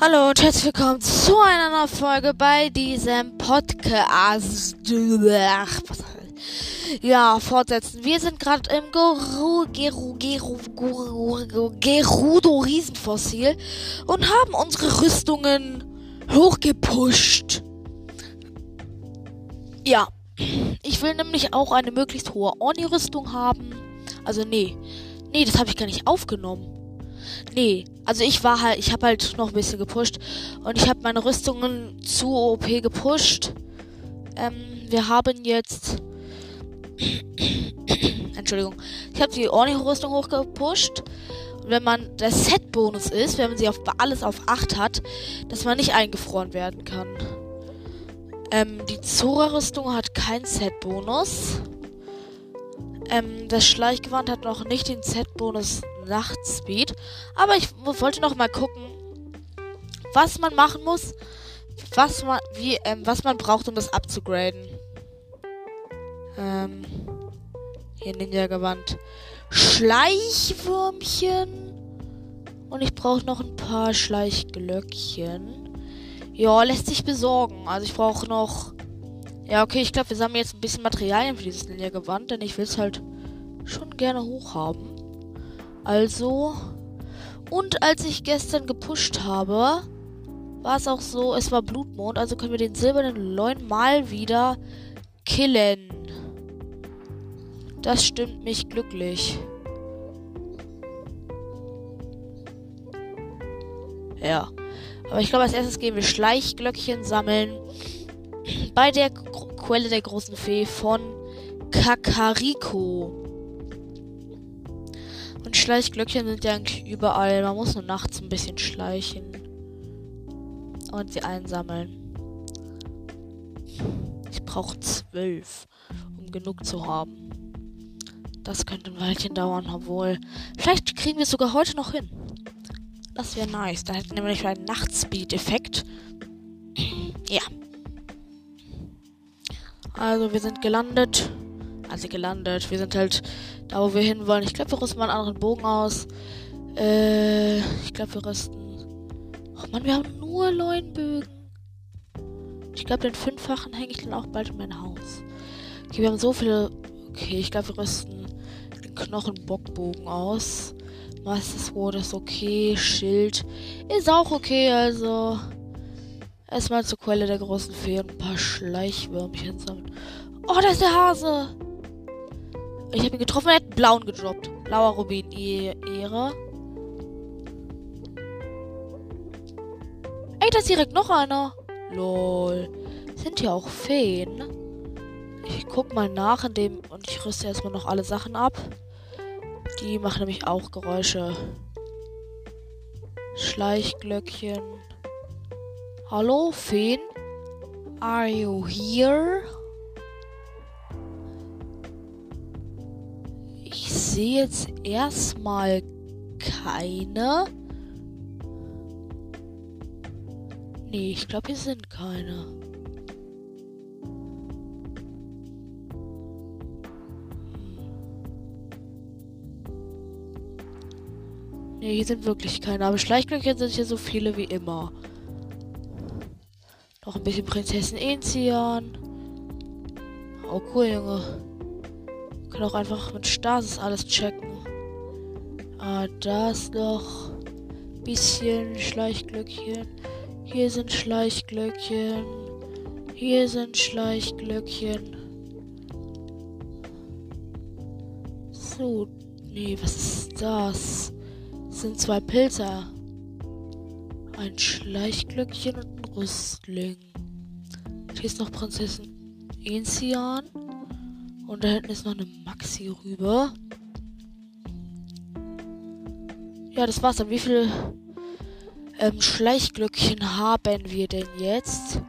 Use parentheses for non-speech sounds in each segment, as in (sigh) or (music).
Hallo und herzlich willkommen zu einer neuen Folge bei diesem Podcast. Ja, fortsetzen. Wir sind gerade im Geru Geru Geru Geru Gerudo Riesenfossil und haben unsere Rüstungen hochgepusht. Ja, ich will nämlich auch eine möglichst hohe Orni-Rüstung haben. Also nee, nee, das habe ich gar nicht aufgenommen. Nee, also ich war halt, ich habe halt noch ein bisschen gepusht und ich habe meine Rüstungen zu OP gepusht. Ähm, wir haben jetzt (coughs) Entschuldigung. Ich habe die Orni-Rüstung hochgepusht. Und wenn man der Set-Bonus ist, wenn man sie auf alles auf 8 hat, dass man nicht eingefroren werden kann. Ähm, die Zora-Rüstung hat keinen Set-Bonus. Ähm, das Schleichgewand hat noch nicht den Set-Bonus Nachtspeed. Aber ich wollte noch mal gucken, was man machen muss, was man, wie, ähm, was man braucht, um das abzugraden. Ähm, hier Ninja-Gewand. Schleichwürmchen. Und ich brauche noch ein paar Schleichglöckchen. Ja, lässt sich besorgen. Also ich brauche noch. Ja, okay, ich glaube, wir sammeln jetzt ein bisschen Materialien für dieses Ninja-Gewand, denn ich will es halt schon gerne hochhaben. Also. Und als ich gestern gepusht habe, war es auch so, es war Blutmond, also können wir den silbernen Leun mal wieder killen. Das stimmt mich glücklich. Ja. Aber ich glaube, als erstes gehen wir Schleichglöckchen sammeln. Bei der Quelle der großen Fee von Kakariko. Und Schleichglöckchen sind ja eigentlich überall. Man muss nur nachts ein bisschen schleichen. Und sie einsammeln. Ich brauche zwölf, um genug zu haben. Das könnte ein Weilchen dauern, obwohl. Vielleicht kriegen wir es sogar heute noch hin. Das wäre nice. Da hätten wir nämlich einen Nachtspeed-Effekt. ja. Also, wir sind gelandet. Also gelandet. Wir sind halt da, wo wir hin wollen. Ich glaube, wir rüsten mal einen anderen Bogen aus. Äh, ich glaube, wir rüsten. Oh Mann, wir haben nur Leuenbögen. Ich glaube, den fünffachen hänge ich dann auch bald in mein Haus. Okay, wir haben so viele. Okay, ich glaube, wir rüsten den Knochenbockbogen aus. Master Sword ist okay. Schild ist auch okay, also. Erstmal zur Quelle der großen Fee und ein paar Schleichwürmchen sammeln. Oh, da ist der Hase! Ich habe ihn getroffen, er hat einen blauen gedroppt. Blauer Rubin, Ehre. Ey, da ist direkt noch einer. Lol. Sind hier auch Feen? Ich guck mal nach in dem und ich rüste erstmal noch alle Sachen ab. Die machen nämlich auch Geräusche. Schleichglöckchen. Hallo, Feen? Are you here? Sehe jetzt erstmal keine. Nee, ich glaube, hier sind keine. Nee, hier sind wirklich keine. Aber Schleichglöckchen sind hier so viele wie immer. Noch ein bisschen Prinzessin Enzian. Oh cool, Junge. Kann auch einfach mit Stasis alles checken. Ah, da ist noch bisschen Schleichglöckchen. Hier sind Schleichglöckchen. Hier sind Schleichglöckchen. So, nee, was ist das? das sind zwei Pilze. Ein Schleichglöckchen und ein Rüstling. Hier ist noch Prinzessin Enzian. Und da hinten ist noch eine Maxi rüber. Ja, das war's dann. Wie viele ähm, Schleichglöckchen haben wir denn jetzt?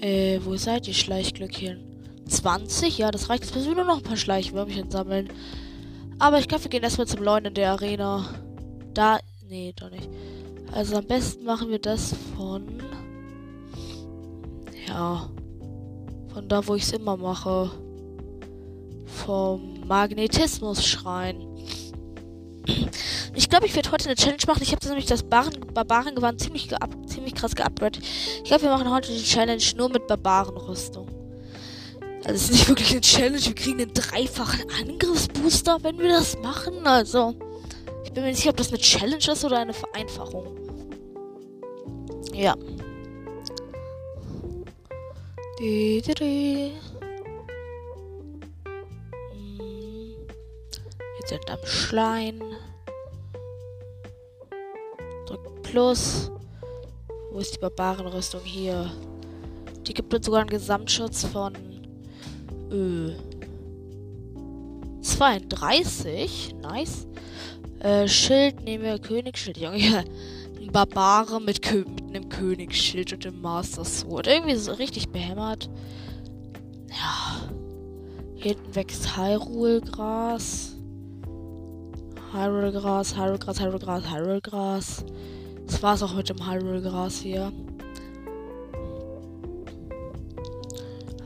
Äh, wo seid ihr, Schleichglöckchen? 20? Ja, das reicht. Jetzt müssen wir nur noch ein paar Schleichwürmchen sammeln. Aber ich glaube, wir gehen erstmal zum Leuen in der Arena. Da. Nee, doch nicht. Also am besten machen wir das von. Ja. Von da, wo ich es immer mache vom Magnetismus-Schrein. Ich glaube, ich werde heute eine Challenge machen. Ich habe nämlich das Barbaren-Gewand ziemlich, ziemlich krass geupgradet. Ich glaube, wir machen heute die Challenge nur mit Barbarenrüstung. Also es ist nicht wirklich eine Challenge. Wir kriegen einen dreifachen Angriffsbooster, wenn wir das machen. Also, ich bin mir nicht sicher, ob das eine Challenge ist oder eine Vereinfachung. Ja. Die, die, die. Sind am Schlein. Drückt Plus. Wo ist die Barbarenrüstung hier? Die gibt uns sogar einen Gesamtschutz von äh, 32. Nice. Äh, Schild nehmen wir Königsschild. Junge, (laughs) ein Barbare mit, Kö mit einem Königsschild und dem Master Sword. Irgendwie so richtig behämmert. Ja. Hinten wächst Hyrule-Gras. Hyrule-Gras, Hyrule-Gras, Hyrule-Gras, Hyrule-Gras. Das war's auch mit dem Hyrule-Gras hier.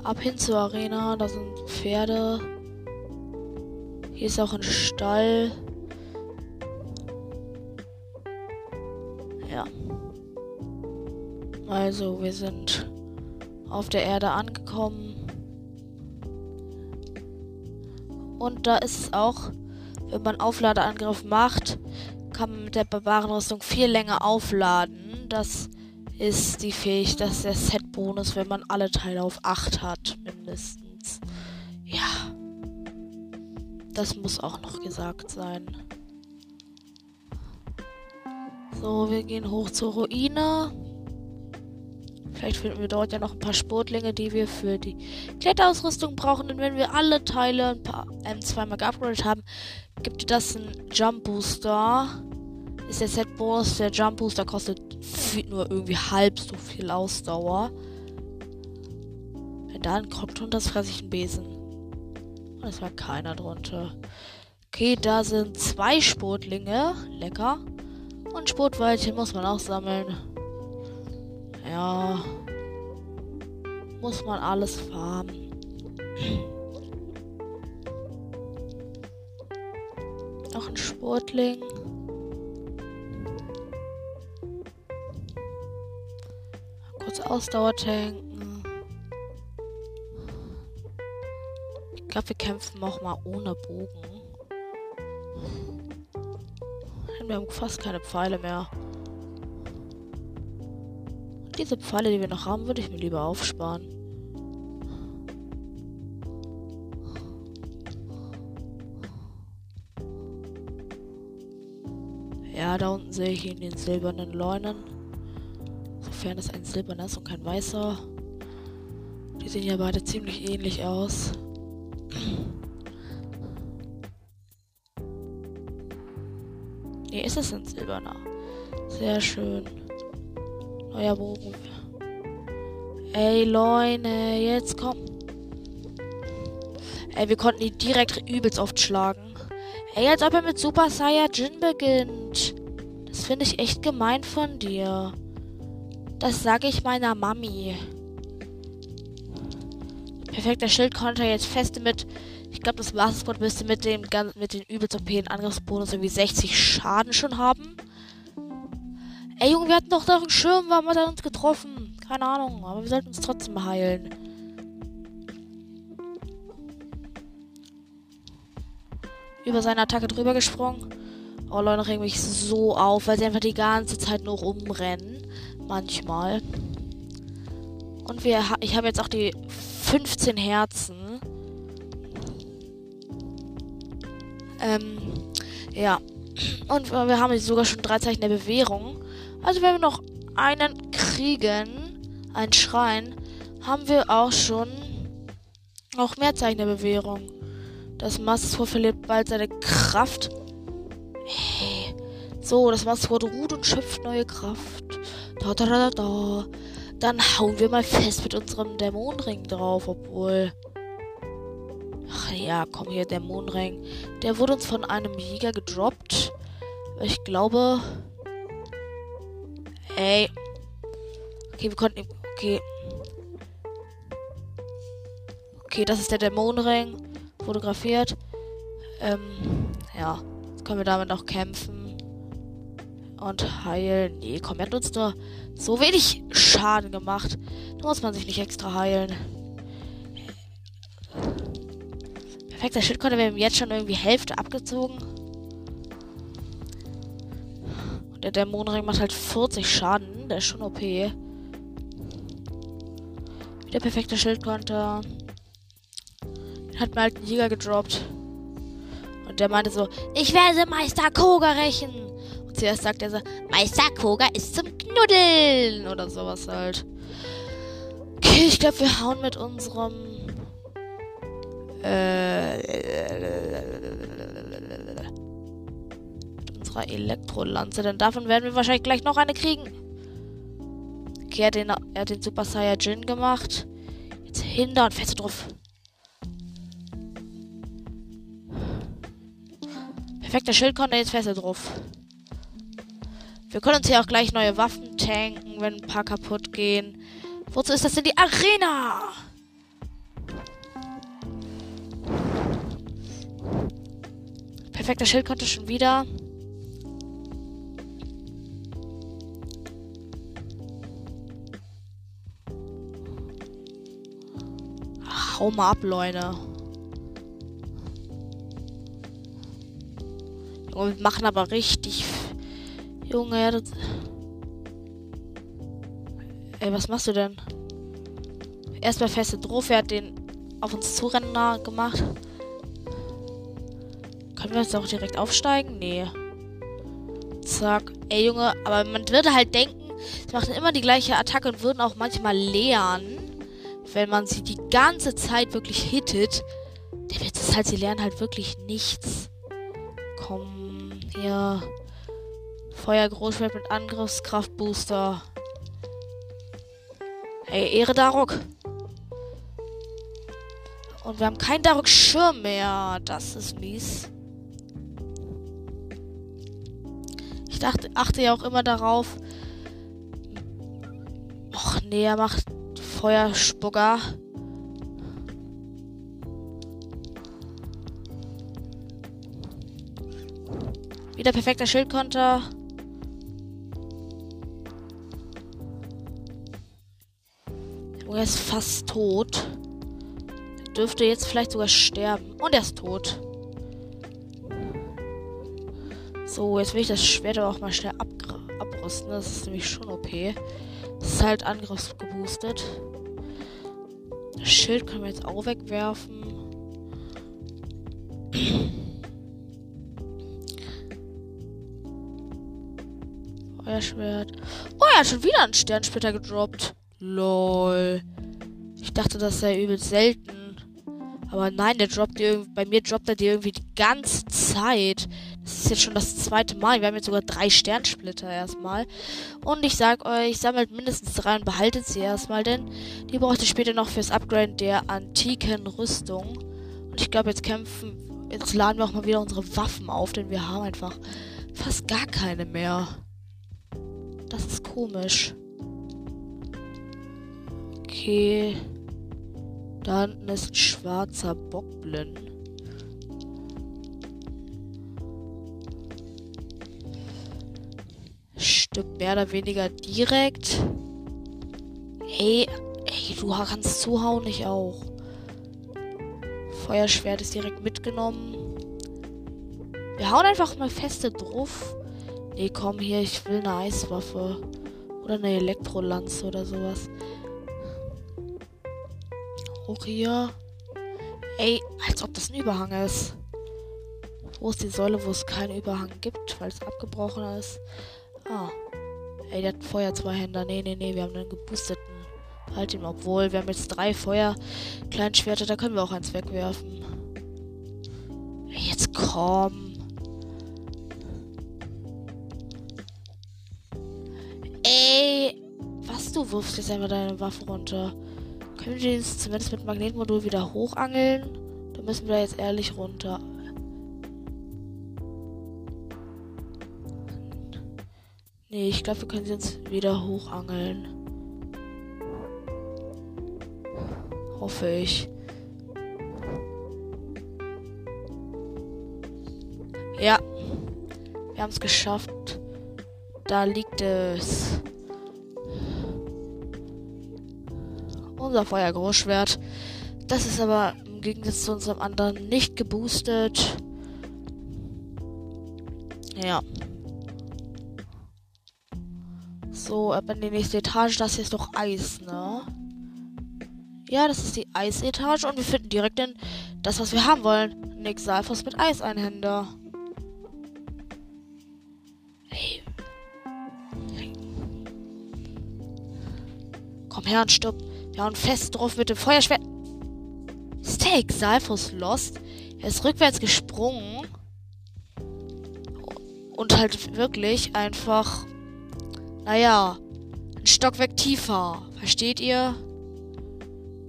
Ab hin zur Arena, da sind Pferde. Hier ist auch ein Stall. Ja. Also, wir sind auf der Erde angekommen. Und da ist es auch, wenn man Aufladeangriff macht, kann man mit der Barbarenrüstung viel länger aufladen. Das ist die Fähigkeit, das ist der Set-Bonus, wenn man alle Teile auf 8 hat, mindestens. Ja. Das muss auch noch gesagt sein. So, wir gehen hoch zur Ruine. Vielleicht finden wir dort ja noch ein paar Sportlinge, die wir für die Kletterausrüstung brauchen. Und wenn wir alle Teile ein paar ähm, zweimal geupgradet haben, gibt das einen Jump Booster. Ist der Set Bonus. Der Jump Booster kostet nur irgendwie halb so viel Ausdauer. Wenn da ein kommt drunter ist, fresse ich einen Besen. Und es war keiner drunter. Okay, da sind zwei Sportlinge. Lecker. Und Sportweilchen muss man auch sammeln. Ja. Muss man alles farmen. Noch ein Sportling. Kurz Ausdauer tanken. Ich glaube, wir kämpfen auch mal ohne Bogen. Wir haben fast keine Pfeile mehr. Diese Pfeile, die wir noch haben, würde ich mir lieber aufsparen. Ja, da unten sehe ich ihn, den silbernen Leunen. Sofern es ein silberner ist und kein weißer. Die sehen ja beide ziemlich ähnlich aus. Nee, ist es ein silberner. Sehr schön. Neuer Bogen. Ey, Leute, jetzt komm. Ey, wir konnten ihn direkt übelst oft schlagen. Ey, als ob er mit Super Saiyajin beginnt. Das finde ich echt gemein von dir. Das sage ich meiner Mami. Perfekter Schild konnte er jetzt feste mit ich glaube, das Master müsste mit dem mit den übelst OP Angriffsbonus irgendwie 60 Schaden schon haben. Ey, Junge, wir hatten doch da einen Schirm, warum hat er uns getroffen? Keine Ahnung, aber wir sollten uns trotzdem heilen. Über seine Attacke drüber gesprungen. Oh, Leute, regen mich so auf, weil sie einfach die ganze Zeit nur rumrennen. Manchmal. Und wir, ich habe jetzt auch die 15 Herzen. Ähm, ja. Und wir haben jetzt sogar schon drei Zeichen der Bewährung. Also wenn wir noch einen kriegen, einen Schrein, haben wir auch schon auch mehr Zeichen der Bewährung. Das Master verliert bald seine Kraft. Hey. So, das Master ruht und schöpft neue Kraft. Da, da, da, da. Dann hauen wir mal fest mit unserem Dämonenring drauf, obwohl. Ach ja, komm hier, der Mondring. Der wurde uns von einem Jäger gedroppt. Ich glaube. Ey. Okay, wir konnten. Okay. Okay, das ist der Dämonenring. Fotografiert. Ähm, ja. Jetzt können wir damit auch kämpfen. Und heilen. Nee, komm, er hat uns nur so wenig Schaden gemacht. Da muss man sich nicht extra heilen. Perfekter Schildkröte, wir haben jetzt schon irgendwie Hälfte abgezogen. Der Dämonenring macht halt 40 Schaden. Der ist schon OP. Wieder perfekter Schildkonter. Den hat mir halt ein Jäger gedroppt. Und der meinte so, ich werde Meister Koga rächen. Und zuerst sagt er so, Meister Koga ist zum Knuddeln. Oder sowas halt. Okay, ich glaube, wir hauen mit unserem äh, unserer Elektrolanze, denn davon werden wir wahrscheinlich gleich noch eine kriegen. Okay, er hat den, er hat den Super Saiyajin gemacht. Jetzt hinter und feste drauf. Perfekter Schildkonter, jetzt feste drauf. Wir können uns hier auch gleich neue Waffen tanken, wenn ein paar kaputt gehen. Wozu ist das denn die Arena? Perfekter Schild konnte schon wieder. Hau mal ab, Leute. Junge, wir machen aber richtig. Junge, das... Ey, was machst du denn? Erstmal feste drauf, er hat den auf uns zurennen gemacht. Können wir jetzt auch direkt aufsteigen? Nee. Zack. Ey, Junge, aber man würde halt denken, sie machen immer die gleiche Attacke und würden auch manchmal lernen, wenn man sie die ganze Zeit wirklich hittet. Der Witz ist halt, sie lernen halt wirklich nichts. Komm, hier. Feuer Großschwert mit Angriffskraft Booster. Hey, Ehre Daruk. Und wir haben keinen Daruk Schirm mehr. Das ist mies. dachte, achte ja auch immer darauf. Och nee, er macht Feuerspucker. Wieder perfekter Schildkonter. Er ist fast tot. Dürfte jetzt vielleicht sogar sterben. Und er ist tot. So, jetzt will ich das Schwert aber auch mal schnell abrüsten. Das ist nämlich schon OP. Das ist halt angriffsgeboostet. Das Schild können wir jetzt auch wegwerfen. Feuerschwert. Oh, er hat schon wieder einen Sternsplitter gedroppt. Lol. Ich dachte, das sei übel selten. Aber nein, der droppt dir bei mir droppt er dir irgendwie die ganze Zeit. Das ist jetzt schon das zweite Mal. Wir haben jetzt sogar drei Sternsplitter erstmal. Und ich sag euch, sammelt mindestens drei und behaltet sie erstmal, denn die braucht ihr später noch fürs Upgrade der antiken Rüstung. Und ich glaube, jetzt kämpfen, jetzt laden wir auch mal wieder unsere Waffen auf, denn wir haben einfach fast gar keine mehr. Das ist komisch. Okay. Da hinten ist ein schwarzer Bockblin. Stimmt mehr oder weniger direkt. Hey, hey, du kannst zuhauen, ich auch. Feuerschwert ist direkt mitgenommen. Wir hauen einfach mal feste drauf. Nee, komm hier, ich will eine Eiswaffe. Oder eine Elektrolanze oder sowas hoch hier. Ey, als ob das ein Überhang ist. Wo ist die Säule, wo es keinen Überhang gibt, weil es abgebrochen ist? Ah. Ey, der hat Feuer-Zweihänder. Nee, nee, nee, wir haben einen geboosteten. Halt ihn, obwohl wir haben jetzt drei Feuer Kleinschwerter, da können wir auch eins wegwerfen. Jetzt komm. Ey, was du wirfst jetzt einfach deine Waffe runter. Können wir den zumindest mit Magnetmodul wieder hochangeln? Da müssen wir jetzt ehrlich runter. Nee, ich glaube, wir können sie jetzt wieder hochangeln. Hoffe ich. Ja. Wir haben es geschafft. Da liegt es. Unser Feuergroßschwert. Das ist aber im Gegensatz zu unserem anderen nicht geboostet. Ja. So, ab in die nächste Etage. Das hier ist doch Eis, ne? Ja, das ist die Eisetage und wir finden direkt den, das, was wir haben wollen. Nick Salfos mit Eiseinhänder. Hey. Komm her und stopp. Ja, und fest drauf mit dem Feuerschwert. Steak, Salfos lost. Er ist rückwärts gesprungen. Und halt wirklich einfach, naja, ein Stockwerk tiefer. Versteht ihr?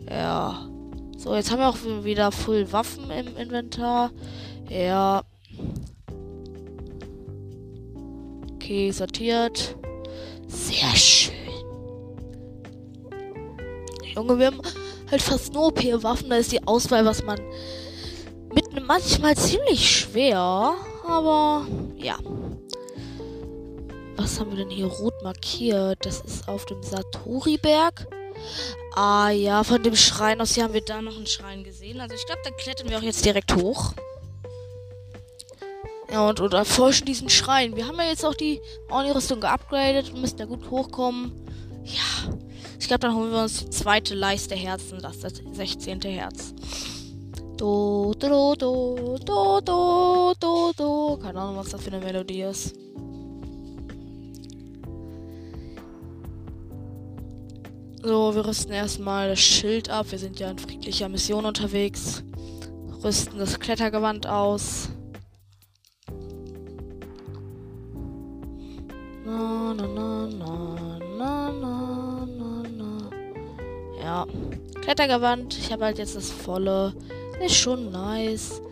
Ja. So, jetzt haben wir auch wieder Full Waffen im Inventar. Ja. Okay, sortiert. Sehr schön. Junge, wir haben halt fast nur OP-Waffen. Da ist die Auswahl, was man mitnimmt, manchmal ziemlich schwer. Aber ja. Was haben wir denn hier rot markiert? Das ist auf dem Satori-Berg. Ah ja, von dem Schrein aus hier haben wir da noch einen Schrein gesehen. Also ich glaube, da klettern wir auch jetzt direkt hoch. Ja, und, und erforschen diesen Schrein. Wir haben ja jetzt auch die Orni-Rüstung geupgradet und müssen da gut hochkommen. Ja, ich glaube, dann holen wir uns die zweite Leiste Herzen, das das 16. Herz. Do, do, do, do, do, do, do. Keine Ahnung, was das für eine Melodie ist. So, wir rüsten erstmal das Schild ab. Wir sind ja in friedlicher Mission unterwegs. Rüsten das Klettergewand aus. Na, na, na, na, na, na, na, na. Ja. Klettergewand. Ich habe halt jetzt das volle. Ist schon nice.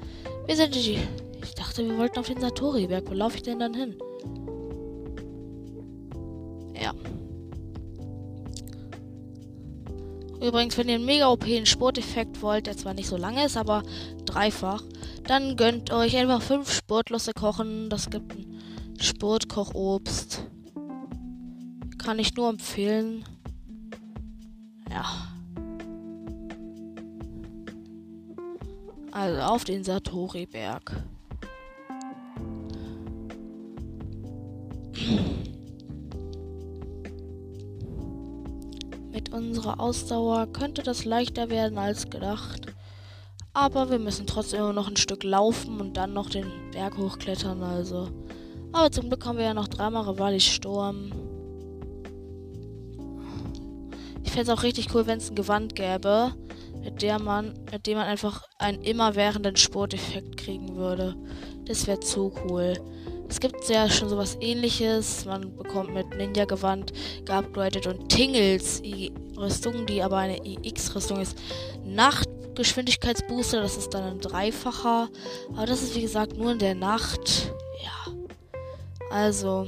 Wir sind die. Ich dachte, wir wollten auf den Satori-Berg. Wo laufe ich denn dann hin? Übrigens, wenn ihr einen mega OP Sporteffekt wollt, der zwar nicht so lange ist, aber dreifach, dann gönnt euch einfach fünf Sportlosse kochen. Das gibt ein Sportkochobst. Kann ich nur empfehlen. Ja. Also auf den Satori-Berg. Mit unserer Ausdauer könnte das leichter werden als gedacht. Aber wir müssen trotzdem noch ein Stück laufen und dann noch den Berg hochklettern, also. Aber zum Glück haben wir ja noch dreimal Rivali Sturm. Ich fände es auch richtig cool, wenn es ein Gewand gäbe, mit der man, mit dem man einfach einen immerwährenden Sporteffekt kriegen würde. Das wäre zu cool. Es gibt ja schon sowas ähnliches. Man bekommt mit Ninja-Gewand geupgradet und Tingles Rüstung, die aber eine IX-Rüstung ist. Nachtgeschwindigkeitsbooster, das ist dann ein dreifacher. Aber das ist wie gesagt nur in der Nacht. Ja. Also.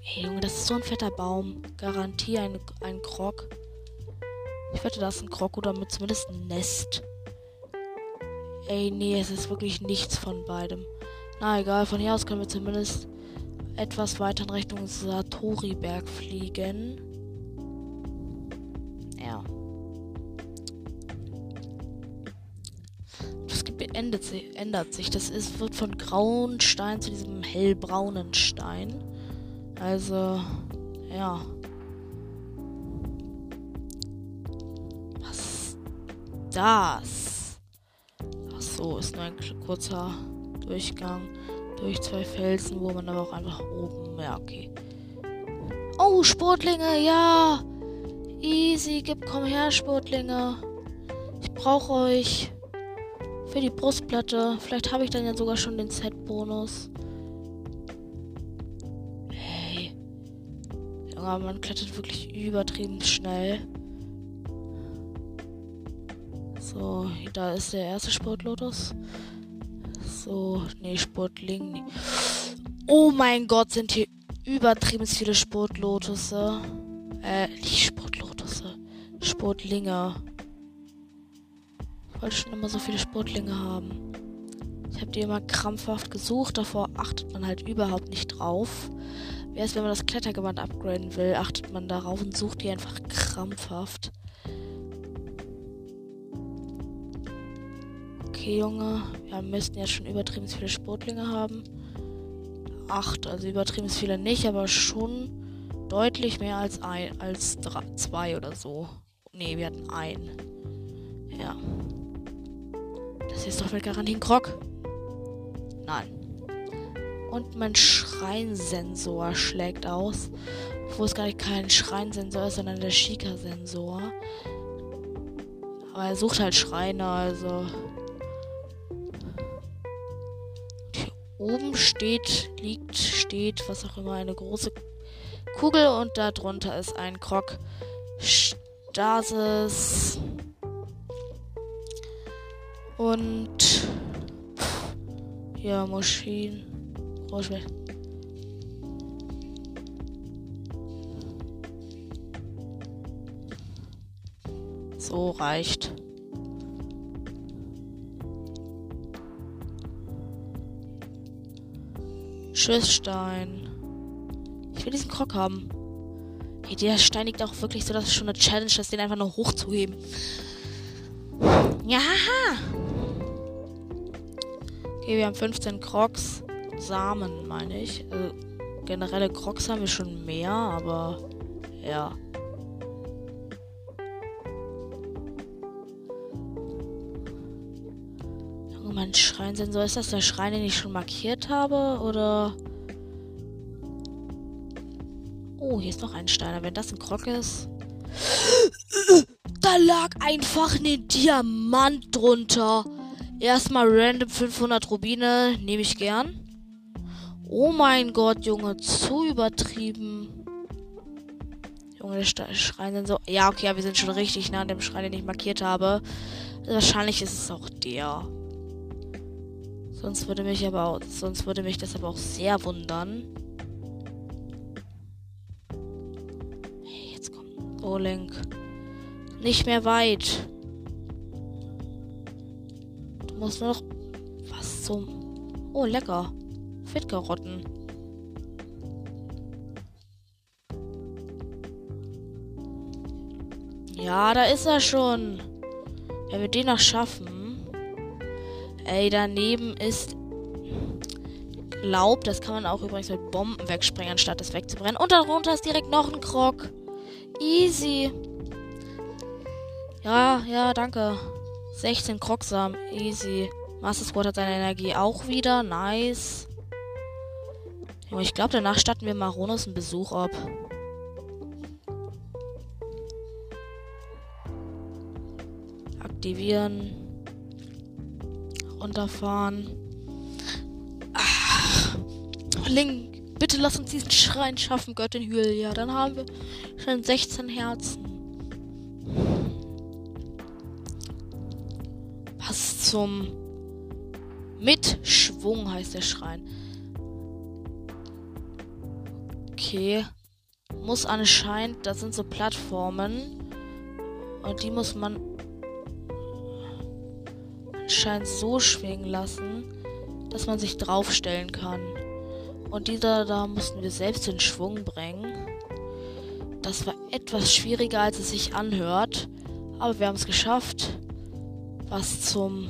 Hey Junge, das ist so ein fetter Baum. Garantie ein, ein Krog. Ich wette, das ist ein Krog oder mit zumindest ein Nest. Ey, nee, es ist wirklich nichts von beidem. Na egal, von hier aus können wir zumindest etwas weiter in Richtung Satori-Berg fliegen. Ja. Das Gebiet ändert, ändert sich. Das ist, wird von grauen Stein zu diesem hellbraunen Stein. Also, ja. Was das? Ach so, ist nur ein kurzer Durchgang durch zwei Felsen, wo man aber auch einfach oben. Ja, okay. Oh, Sportlinge, ja. Easy, gib, komm her, Sportlinge. Ich brauche euch für die Brustplatte. Vielleicht habe ich dann ja sogar schon den Set-Bonus. Hey. Junge, man klettert wirklich übertrieben schnell. So, da ist der erste Sportlotus. So, nee, Sportling. Nee. Oh mein Gott, sind hier übertrieben viele Sportlotusse. Äh, nicht Sportlotusse. Sportlinge. Ich wollte schon immer so viele Sportlinge haben. Ich habe die immer krampfhaft gesucht. Davor achtet man halt überhaupt nicht drauf. Erst wenn man das Klettergewand upgraden will, achtet man darauf und sucht die einfach krampfhaft. Okay, Junge. Wir müssten jetzt schon übertrieben viele Sportlinge haben. Acht, also übertrieben viele nicht, aber schon deutlich mehr als ein, als drei, zwei oder so. Nee, wir hatten einen. Ja. Das ist doch mit Garantie ein Krog. Nein. Und mein Schreinsensor schlägt aus. Wo es gar nicht kein Schreinsensor ist, sondern der Shika-Sensor. Aber er sucht halt Schreine, also. Oben steht, liegt, steht, was auch immer, eine große Kugel und darunter ist ein Krog. Stasis. Und. Ja, Maschinen. Rauschwert. So reicht. Schussstein. Ich will diesen Krog haben. Hey, der Stein liegt auch wirklich so, dass es schon eine Challenge ist, den einfach nur hochzuheben. Ja. Okay, wir haben 15 Crocs. Samen, meine ich. Also, generelle Crocs haben wir schon mehr, aber ja. Mein Schreinsensor. Ist das der Schrein, den ich schon markiert habe? Oder. Oh, hier ist noch ein Steiner. Wenn das ein Krog ist. Da lag einfach ein Diamant drunter. Erstmal random 500 Rubine. Nehme ich gern. Oh mein Gott, Junge, zu übertrieben. Junge, der Schrein sind so. Ja, okay, ja, wir sind schon richtig nah an dem Schrein, den ich markiert habe. Wahrscheinlich ist es auch der. Sonst würde mich aber auch, sonst würde mich das aber auch sehr wundern. Jetzt kommt. Oh, Link. Nicht mehr weit. Du musst nur noch. Was zum. Oh, lecker. Fettkarotten. Ja, da ist er schon. Wenn wir den noch schaffen. Ey, daneben ist Laub. Das kann man auch übrigens mit Bomben wegsprengen, anstatt es wegzubrennen. Und darunter ist direkt noch ein Krog. Easy. Ja, ja, danke. 16 Krogsamen. Easy. Master Squad hat seine Energie auch wieder. Nice. Junge, ich glaube, danach statten wir Maronos einen Besuch ab. Aktivieren. Runterfahren. Ach. Link, bitte lass uns diesen Schrein schaffen, Göttin Hylia. Dann haben wir schon 16 Herzen. Was zum Mitschwung heißt der Schrein. Okay. Muss anscheinend, das sind so Plattformen. Und die muss man anscheinend so schwingen lassen, dass man sich draufstellen kann. Und dieser da mussten wir selbst in Schwung bringen. Das war etwas schwieriger, als es sich anhört. Aber wir haben es geschafft. Was zum.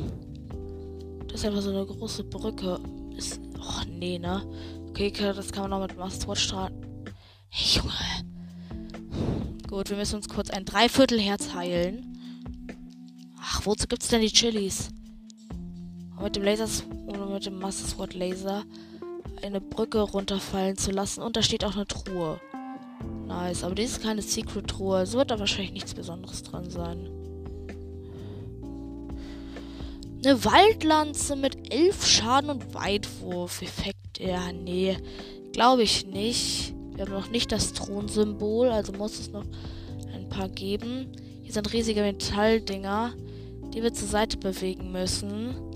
Das ist einfach so eine große Brücke. Ist. Och, nee, ne? Okay, das kann man noch mit Mastwatch strahlen. Hey, Junge. Gut, wir müssen uns kurz ein Dreiviertelherz heilen. Ach, wozu gibt's denn die Chilis? Mit dem Laser oder mit dem Master Sword Laser eine Brücke runterfallen zu lassen. Und da steht auch eine Truhe. Nice, aber dies ist keine Secret-Truhe. Es wird da wahrscheinlich nichts Besonderes dran sein. Eine Waldlanze mit 11 Schaden und Weitwurf. Effekt. Ja, nee. Glaube ich nicht. Wir haben noch nicht das Thronsymbol, also muss es noch ein paar geben. Hier sind riesige Metalldinger, die wir zur Seite bewegen müssen.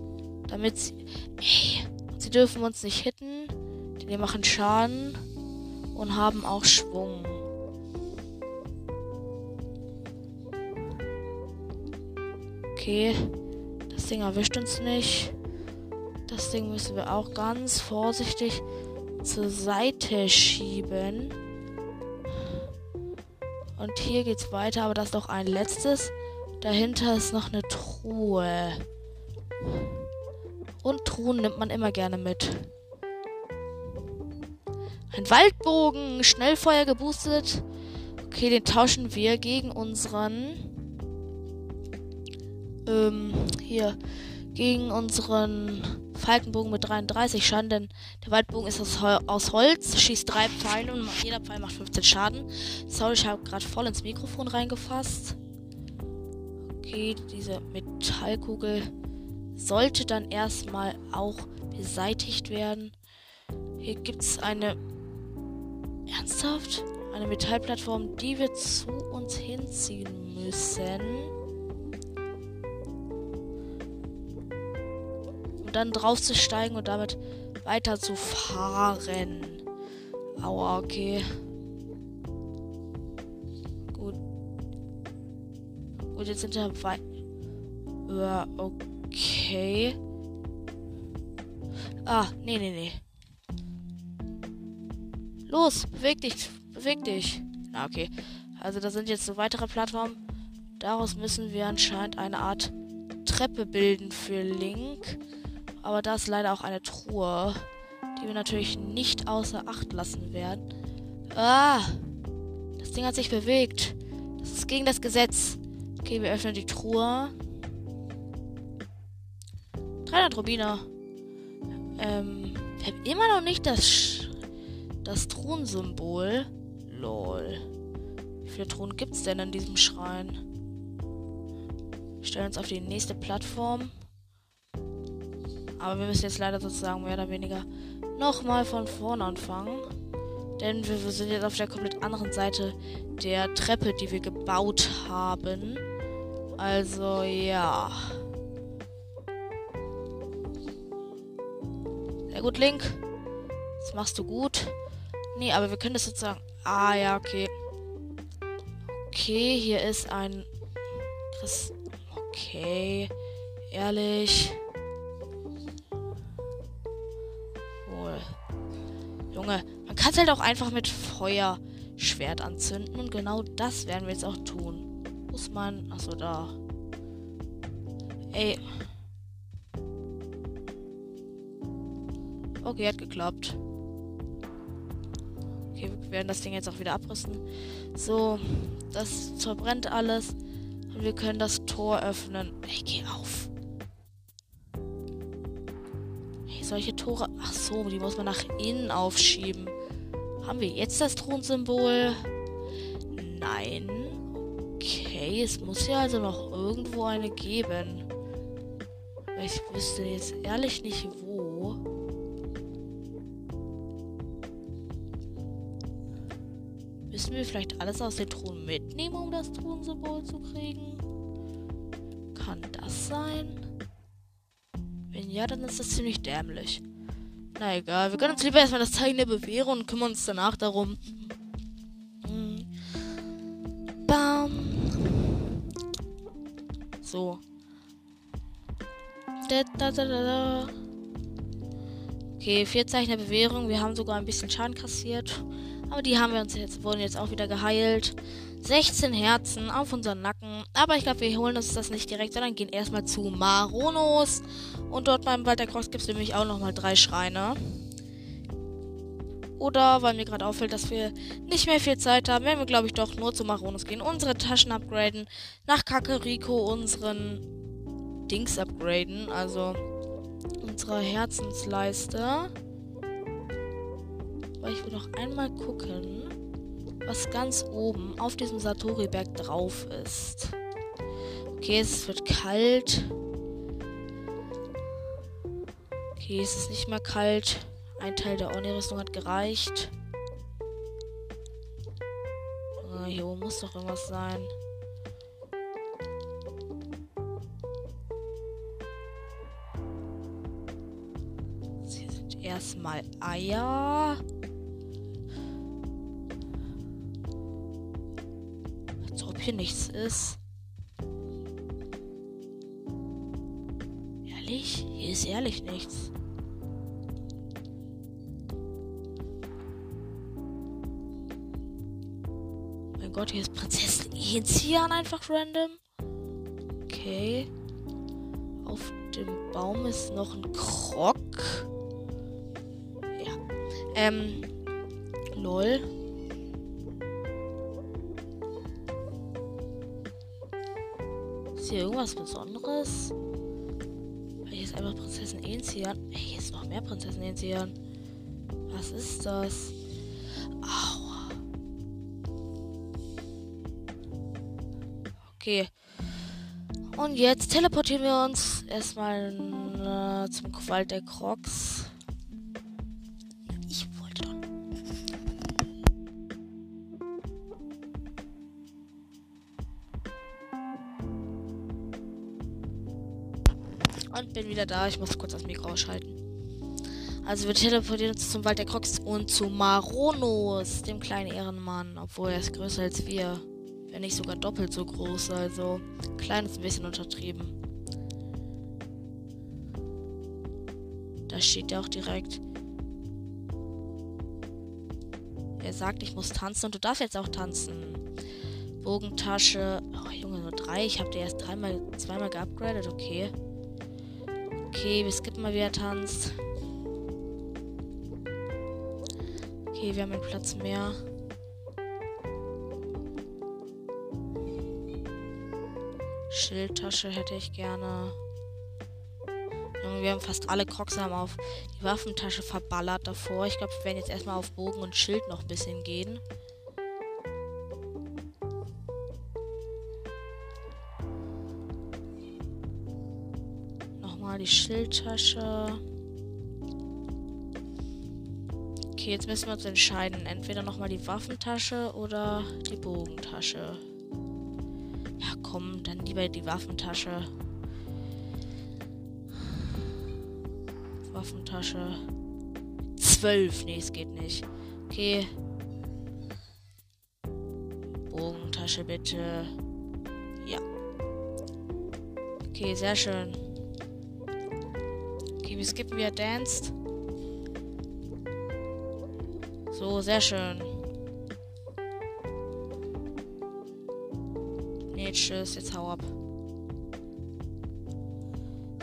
Damit sie. Ey, sie dürfen uns nicht hitten, denn die machen Schaden und haben auch Schwung. Okay, das Ding erwischt uns nicht. Das Ding müssen wir auch ganz vorsichtig zur Seite schieben. Und hier geht's weiter, aber das ist noch ein letztes. Dahinter ist noch eine Truhe. Und Truhen nimmt man immer gerne mit. Ein Waldbogen, Schnellfeuer geboostet. Okay, den tauschen wir gegen unseren. Ähm, hier. Gegen unseren Falkenbogen mit 33 Schaden, denn der Waldbogen ist aus, aus Holz, schießt drei Pfeile und jeder Pfeil macht 15 Schaden. Sorry, ich habe gerade voll ins Mikrofon reingefasst. Okay, diese Metallkugel sollte dann erstmal auch beseitigt werden. Hier gibt es eine Ernsthaft? Eine Metallplattform, die wir zu uns hinziehen müssen. Um dann drauf zu steigen und damit weiter zu fahren. Aua, okay. Gut. Gut, jetzt sind wir weit. Ja, okay. Ah, nee, nee, nee. Los, beweg dich, beweg dich. Na, okay. Also da sind jetzt so weitere Plattformen. Daraus müssen wir anscheinend eine Art Treppe bilden für Link. Aber da ist leider auch eine Truhe, die wir natürlich nicht außer Acht lassen werden. Ah! Das Ding hat sich bewegt. Das ist gegen das Gesetz. Okay, wir öffnen die Truhe. 300 Rubine. Ähm, wir haben immer noch nicht das das Thronsymbol. Lol. Wie viele Thronen gibt es denn in diesem Schrein? Wir stellen uns auf die nächste Plattform. Aber wir müssen jetzt leider sozusagen mehr oder weniger nochmal von vorne anfangen. Denn wir sind jetzt auf der komplett anderen Seite der Treppe, die wir gebaut haben. Also ja. Gut, Link. Das machst du gut. Nee, aber wir können das sozusagen. Ah, ja, okay. Okay, hier ist ein. Chris okay. Ehrlich. Wohl. Junge, man kann es halt auch einfach mit Feuerschwert anzünden. Und genau das werden wir jetzt auch tun. Muss man. Achso, da. Ey. Okay, hat geklappt. Okay, wir werden das Ding jetzt auch wieder abrüsten. So, das verbrennt alles. Und wir können das Tor öffnen. Ey, geh auf. Hey, solche Tore. Ach so, die muss man nach innen aufschieben. Haben wir jetzt das Thronsymbol? Nein. Okay, es muss ja also noch irgendwo eine geben. Ich wüsste jetzt ehrlich nicht wo. Wir vielleicht alles aus den Truhen mitnehmen, um das Truhensymbol zu kriegen? Kann das sein? Wenn ja, dann ist das ziemlich dämlich. Na egal, wir können uns lieber erstmal das Zeichen der Bewährung und kümmern uns danach darum. Hm. Bam. So. Okay, vier Zeichen der Bewährung. Wir haben sogar ein bisschen Schaden kassiert. Aber die haben wir uns jetzt, wurden jetzt auch wieder geheilt. 16 Herzen auf unseren Nacken. Aber ich glaube, wir holen uns das nicht direkt, sondern gehen erstmal zu Maronos. Und dort beim Wald der Cross gibt es nämlich auch nochmal drei Schreine. Oder weil mir gerade auffällt, dass wir nicht mehr viel Zeit haben, werden wir, glaube ich, doch nur zu Maronos gehen. Unsere Taschen upgraden. Nach Kakariko unseren Dings upgraden. Also unsere Herzensleiste. Aber ich will noch einmal gucken, was ganz oben auf diesem Satori-Berg drauf ist. Okay, es wird kalt. Okay, es ist nicht mehr kalt. Ein Teil der Oni-Rüstung hat gereicht. Oh, hier oben muss doch irgendwas sein. Hier sind erstmal Eier. hier nichts ist. Ehrlich? Hier ist ehrlich nichts. Mein Gott, hier ist Prinzessin Ezian einfach random. Okay. Auf dem Baum ist noch ein Krok. Ja. Ähm. Lol. Hier irgendwas Besonderes? Hier ist einfach Prinzessin Enzian. Hier ist noch mehr Prinzessin Enzian. Was ist das? Aua. Okay. Und jetzt teleportieren wir uns erstmal äh, zum Wald der Crocs. Wieder da. Ich muss kurz das Mikro ausschalten. Also wir teleportieren uns zum Wald der Crocs und zu Maronos, dem kleinen Ehrenmann, obwohl er ist größer als wir. Wenn nicht sogar doppelt so groß, also klein ist ein bisschen untertrieben. Da steht er auch direkt. Er sagt, ich muss tanzen und du darfst jetzt auch tanzen. Bogentasche. Oh Junge, nur drei. Ich habe dir erst dreimal, zweimal geupgradet. Okay. Okay, wir skippen mal, wie er tanzt. Okay, wir haben einen Platz mehr. Schildtasche hätte ich gerne. Wir haben fast alle Crocs haben auf die Waffentasche verballert davor. Ich glaube, wir werden jetzt erstmal auf Bogen und Schild noch ein bisschen gehen. Die Schildtasche. Okay, jetzt müssen wir uns entscheiden. Entweder nochmal die Waffentasche oder die Bogentasche. Ja, komm, dann lieber die Waffentasche. Waffentasche. Zwölf. Nee, es geht nicht. Okay. Bogentasche bitte. Ja. Okay, sehr schön. Wir skippen wieder Danced. So, sehr schön. Nee, tschüss, jetzt hau ab.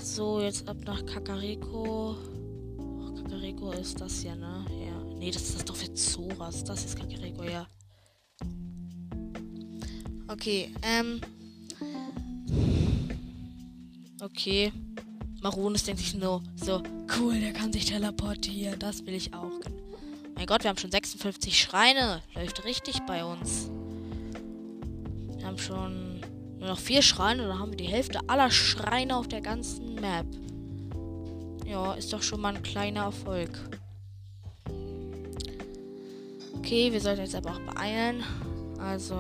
So, jetzt ab nach Kakariko. Oh, Kakariko ist das ja, ne? Ja. Nee, das ist doch für Zoras. Das ist Kakariko, ja. Okay, ähm. Okay. Maronis denkt sich nur so, cool, der kann sich teleportieren. Das will ich auch. Mein Gott, wir haben schon 56 Schreine. Läuft richtig bei uns. Wir haben schon nur noch vier Schreine. Dann haben wir die Hälfte aller Schreine auf der ganzen Map. Ja, ist doch schon mal ein kleiner Erfolg. Okay, wir sollten jetzt aber auch beeilen. Also.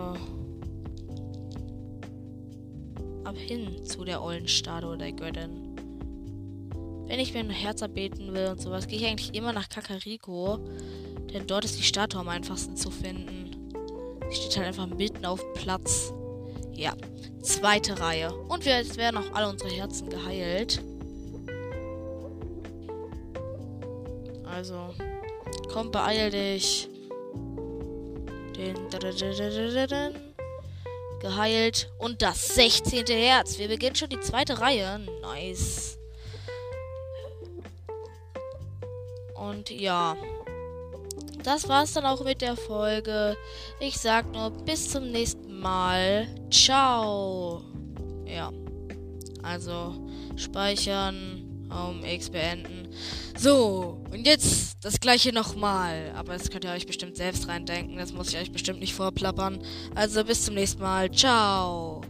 Ab hin zu der Ollenstatue der Göttin. Wenn ich mir ein Herz erbeten will und sowas, gehe ich eigentlich immer nach Kakariko. Denn dort ist die Statue am einfachsten zu finden. Sie steht halt einfach mitten auf dem Platz. Ja, zweite Reihe. Und wir, jetzt werden auch alle unsere Herzen geheilt. Also, komm, beeil dich. Den, geheilt. Und das 16. Herz. Wir beginnen schon die zweite Reihe. Nice. Und ja das war's dann auch mit der Folge. Ich sag nur bis zum nächsten Mal. Ciao. Ja. Also speichern, Home X beenden. So, und jetzt das gleiche nochmal. Aber das könnt ihr euch bestimmt selbst reindenken. Das muss ich euch bestimmt nicht vorplappern. Also bis zum nächsten Mal. Ciao.